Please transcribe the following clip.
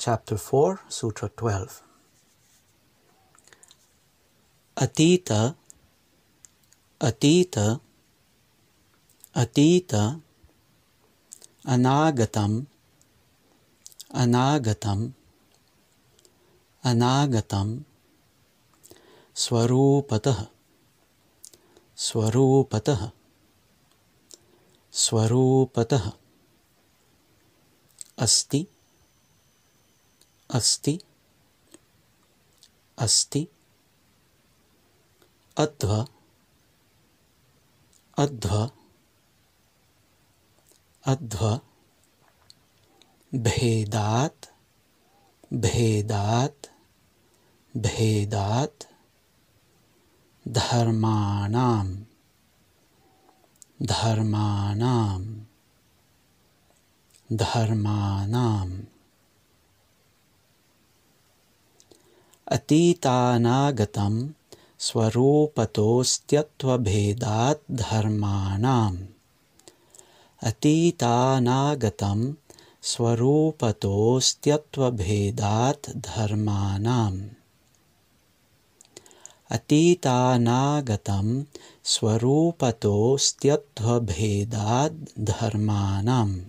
Chapter 4, Sutra 12. Atita, Atita, Atita, Anagatam, Anagatam, Anagatam, Swarupatah, Swarupatah, Swarupatah, Asti, अस्ति अस्ति अध्वा अध्वा अध्वा भेदात भेदात भेदात धर्माणाम धर्माणाम धर्माणाम। अतीतानागतं स्वरूपतोऽस्त्यत्वभेदात् धर्माणाम्। अतीतानागतं स्वरूपतोऽस्त्यत्वभेदात् धर्माणाम्। अतीतानागतं स्वरूपतोऽस्त्यत्वभेदाद् धर्माणाम्